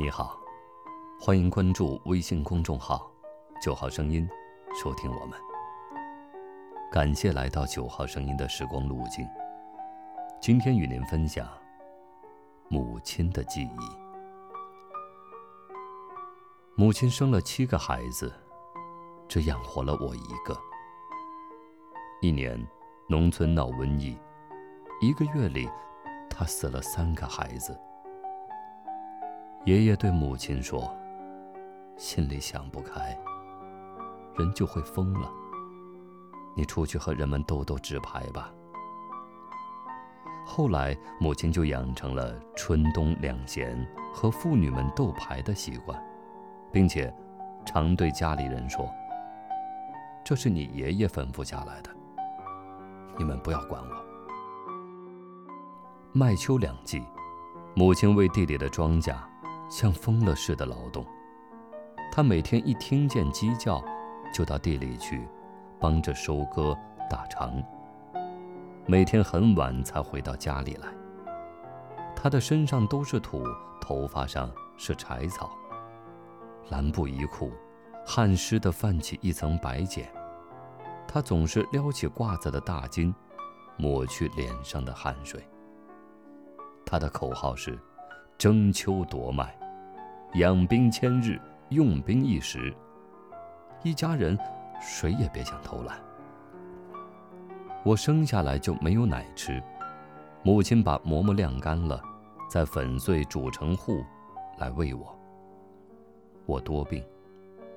你好，欢迎关注微信公众号“九号声音”，收听我们。感谢来到九号声音的时光路径。今天与您分享母亲的记忆。母亲生了七个孩子，只养活了我一个。一年，农村闹瘟疫，一个月里，她死了三个孩子。爷爷对母亲说：“心里想不开，人就会疯了。你出去和人们斗斗纸牌吧。”后来，母亲就养成了春冬两闲和妇女们斗牌的习惯，并且常对家里人说：“这是你爷爷吩咐下来的，你们不要管我。”麦秋两季，母亲为地里的庄稼。像疯了似的劳动，他每天一听见鸡叫，就到地里去，帮着收割打场。每天很晚才回到家里来。他的身上都是土，头发上是柴草，蓝布衣裤，汗湿的泛起一层白茧。他总是撩起褂子的大襟，抹去脸上的汗水。他的口号是。争秋夺麦，养兵千日，用兵一时。一家人谁也别想偷懒。我生下来就没有奶吃，母亲把馍馍晾干了，再粉碎煮成糊，来喂我。我多病，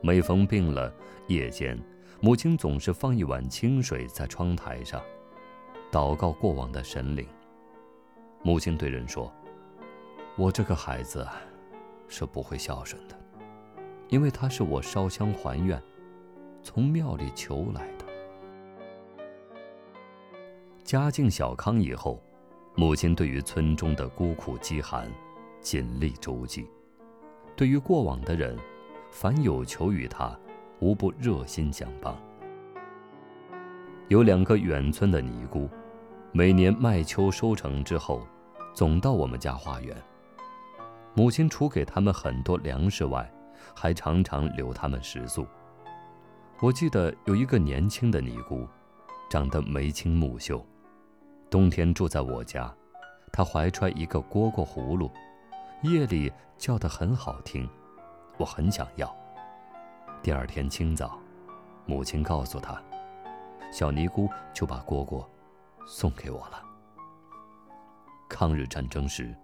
每逢病了，夜间母亲总是放一碗清水在窗台上，祷告过往的神灵。母亲对人说。我这个孩子啊是不会孝顺的，因为他是我烧香还愿，从庙里求来的。家境小康以后，母亲对于村中的孤苦饥寒，尽力周济；对于过往的人，凡有求于他，无不热心相帮。有两个远村的尼姑，每年麦秋收成之后，总到我们家化缘。母亲除给他们很多粮食外，还常常留他们食宿。我记得有一个年轻的尼姑，长得眉清目秀，冬天住在我家，她怀揣一个蝈蝈葫芦，夜里叫得很好听，我很想要。第二天清早，母亲告诉她，小尼姑就把蝈蝈送给我了。抗日战争时。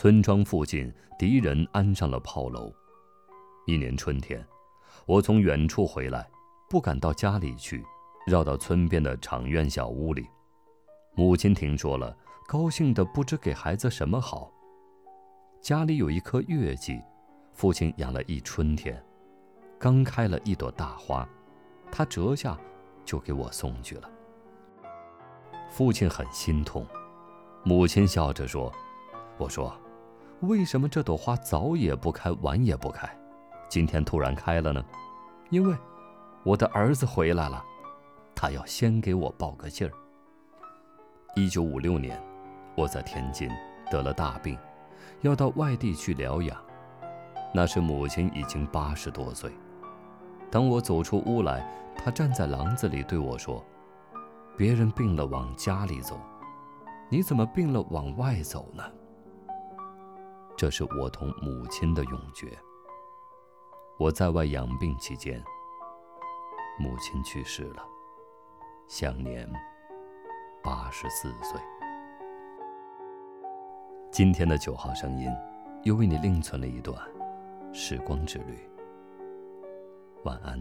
村庄附近，敌人安上了炮楼。一年春天，我从远处回来，不敢到家里去，绕到村边的场院小屋里。母亲听说了，高兴的不知给孩子什么好。家里有一棵月季，父亲养了一春天，刚开了一朵大花，他折下，就给我送去了。父亲很心痛，母亲笑着说：“我说。”为什么这朵花早也不开，晚也不开，今天突然开了呢？因为我的儿子回来了，他要先给我报个信儿。一九五六年，我在天津得了大病，要到外地去疗养。那时母亲已经八十多岁。当我走出屋来，她站在廊子里对我说：“别人病了往家里走，你怎么病了往外走呢？”这是我同母亲的永诀。我在外养病期间，母亲去世了，享年八十四岁。今天的九号声音，又为你另存了一段时光之旅。晚安。